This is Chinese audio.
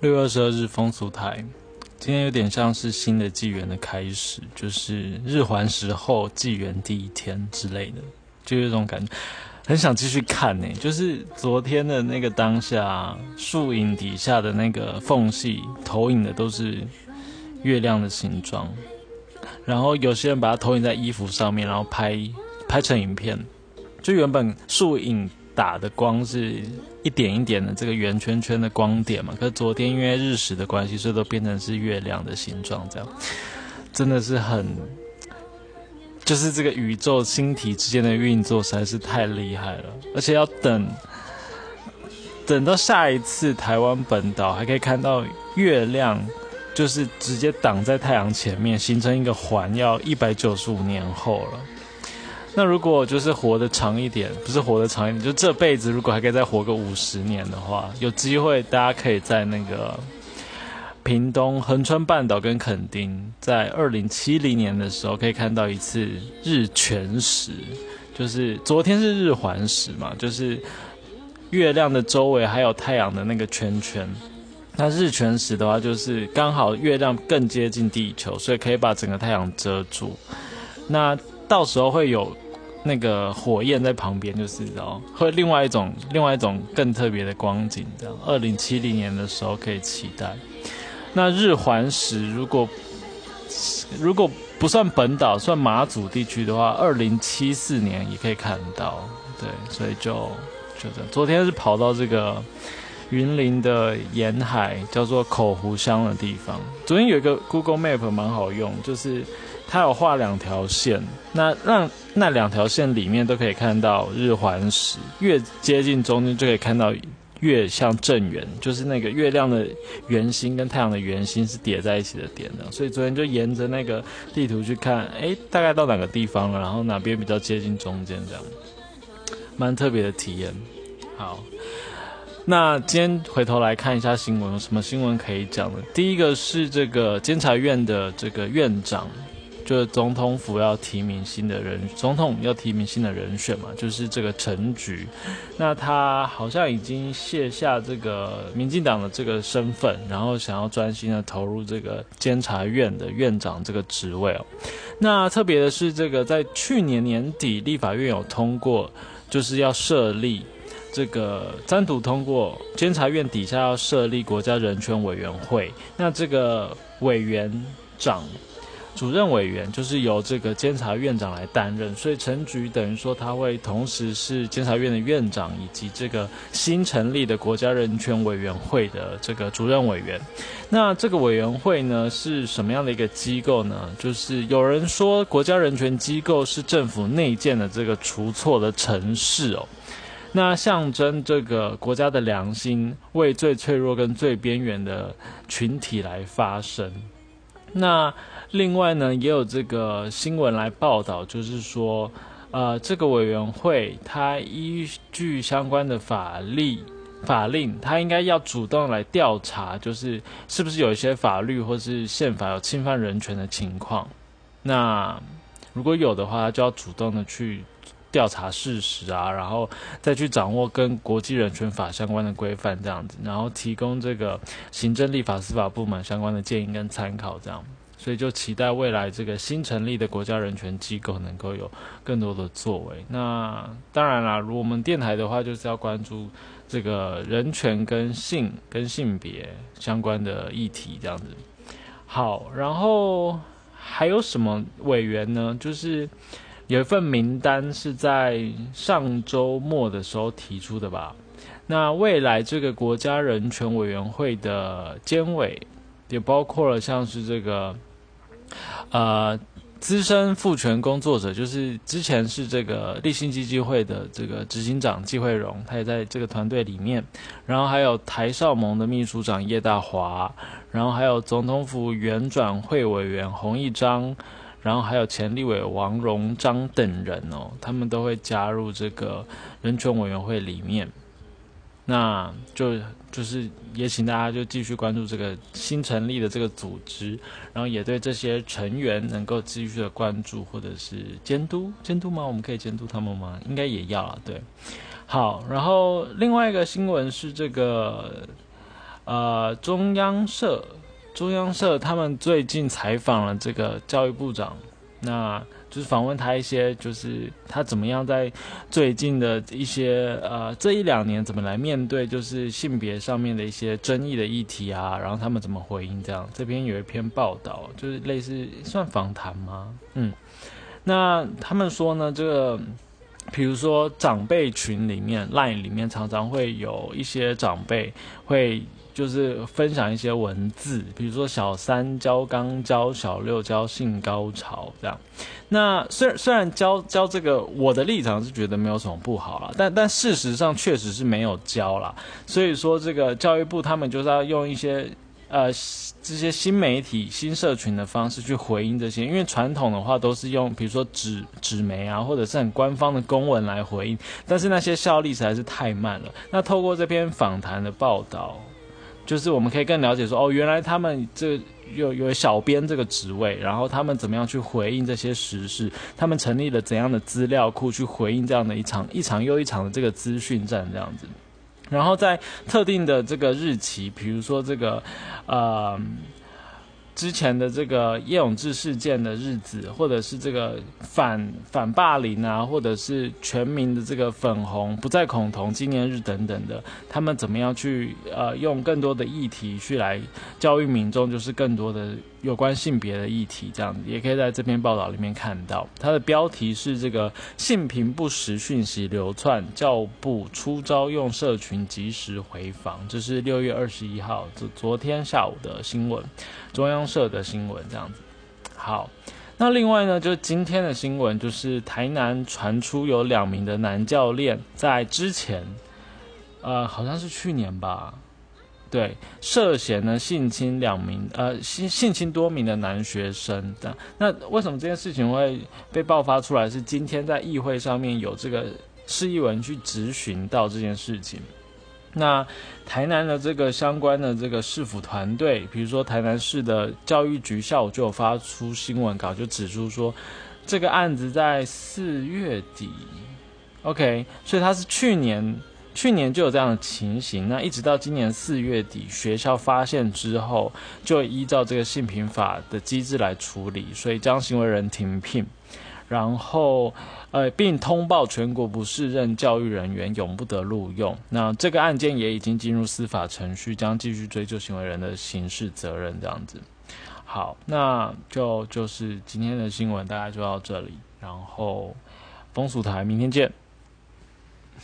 六月二十二日风俗台，今天有点像是新的纪元的开始，就是日环食后纪元第一天之类的，就有种感觉，很想继续看呢。就是昨天的那个当下，树影底下的那个缝隙投影的都是月亮的形状，然后有些人把它投影在衣服上面，然后拍拍成影片，就原本树影。打的光是一点一点的这个圆圈圈的光点嘛，可是昨天因为日食的关系，所以都变成是月亮的形状，这样真的是很，就是这个宇宙星体之间的运作实在是太厉害了，而且要等等到下一次台湾本岛还可以看到月亮，就是直接挡在太阳前面形成一个环，要一百九十五年后了。那如果就是活得长一点，不是活得长一点，就这辈子如果还可以再活个五十年的话，有机会大家可以在那个屏东横川半岛跟垦丁，在二零七零年的时候可以看到一次日全食，就是昨天是日环食嘛，就是月亮的周围还有太阳的那个圈圈。那日全食的话，就是刚好月亮更接近地球，所以可以把整个太阳遮住。那到时候会有。那个火焰在旁边，就是哦，会另外一种另外一种更特别的光景，这样。二零七零年的时候可以期待。那日环食如果如果不算本岛，算马祖地区的话，二零七四年也可以看到。对，所以就就这样。昨天是跑到这个云林的沿海，叫做口湖乡的地方。昨天有一个 Google Map 蛮好用，就是。它有画两条线，那让那两条线里面都可以看到日环食，越接近中间就可以看到越像正圆，就是那个月亮的圆心跟太阳的圆心是叠在一起的点的。所以昨天就沿着那个地图去看，哎，大概到哪个地方了，然后哪边比较接近中间，这样，蛮特别的体验。好，那今天回头来看一下新闻，有什么新闻可以讲的？第一个是这个监察院的这个院长。就是总统府要提名新的人，总统要提名新的人选嘛，就是这个陈菊。那他好像已经卸下这个民进党的这个身份，然后想要专心的投入这个监察院的院长这个职位哦。那特别的是，这个在去年年底立法院有通过，就是要设立这个单独通过监察院底下要设立国家人权委员会。那这个委员长。主任委员就是由这个监察院长来担任，所以陈菊等于说他会同时是监察院的院长，以及这个新成立的国家人权委员会的这个主任委员。那这个委员会呢是什么样的一个机构呢？就是有人说国家人权机构是政府内建的这个除错的城市哦，那象征这个国家的良心，为最脆弱跟最边缘的群体来发声。那另外呢，也有这个新闻来报道，就是说，呃，这个委员会它依据相关的法律法令，它应该要主动来调查，就是是不是有一些法律或是宪法有侵犯人权的情况。那如果有的话，就要主动的去调查事实啊，然后再去掌握跟国际人权法相关的规范这样子，然后提供这个行政、立法、司法部门相关的建议跟参考这样。所以就期待未来这个新成立的国家人权机构能够有更多的作为。那当然啦，如我们电台的话，就是要关注这个人权跟性跟性别相关的议题这样子。好，然后还有什么委员呢？就是有一份名单是在上周末的时候提出的吧？那未来这个国家人权委员会的监委也包括了像是这个。呃，资深赋权工作者就是之前是这个立信基金会的这个执行长季慧荣，他也在这个团队里面。然后还有台少盟的秘书长叶大华，然后还有总统府原转会委员洪义章，然后还有前立委王荣章等人哦，他们都会加入这个人权委员会里面。那就就是也请大家就继续关注这个新成立的这个组织，然后也对这些成员能够继续的关注或者是监督监督吗？我们可以监督他们吗？应该也要啊。对，好，然后另外一个新闻是这个呃中央社，中央社他们最近采访了这个教育部长，那。就是访问他一些，就是他怎么样在最近的一些呃这一两年怎么来面对就是性别上面的一些争议的议题啊，然后他们怎么回应这样。这边有一篇报道，就是类似算访谈吗？嗯，那他们说呢，这个比如说长辈群里面，line 里面常常会有一些长辈会。就是分享一些文字，比如说小三教刚教，小六教性高潮这样。那虽然虽然教教这个，我的立场是觉得没有什么不好啦，但但事实上确实是没有教啦。所以说这个教育部他们就是要用一些呃这些新媒体、新社群的方式去回应这些，因为传统的话都是用比如说纸纸媒啊，或者是很官方的公文来回应，但是那些效力实在是太慢了。那透过这篇访谈的报道。就是我们可以更了解说，哦，原来他们这有有小编这个职位，然后他们怎么样去回应这些时事？他们成立了怎样的资料库去回应这样的一场一场又一场的这个资讯战这样子？然后在特定的这个日期，比如说这个，呃。之前的这个叶永志事件的日子，或者是这个反反霸凌啊，或者是全民的这个粉红不再恐同纪念日等等的，他们怎么样去呃用更多的议题去来教育民众，就是更多的。有关性别的议题，这样也可以在这篇报道里面看到。它的标题是“这个性平不实讯息流窜，教部出招用社群及时回防”。这是六月二十一号，昨昨天下午的新闻，中央社的新闻这样子。好，那另外呢，就是今天的新闻，就是台南传出有两名的男教练在之前，呃，好像是去年吧。对，涉嫌呢性侵两名呃性性侵多名的男学生的，那为什么这件事情会被爆发出来？是今天在议会上面有这个市议文去质询到这件事情。那台南的这个相关的这个市府团队，比如说台南市的教育局下午就有发出新闻稿，就指出说这个案子在四月底，OK，所以他是去年。去年就有这样的情形，那一直到今年四月底，学校发现之后，就依照这个性平法的机制来处理，所以将行为人停聘，然后呃，并通报全国不适任教育人员永不得录用。那这个案件也已经进入司法程序，将继续追究行为人的刑事责任。这样子，好，那就就是今天的新闻，大概就到这里，然后风俗台明天见。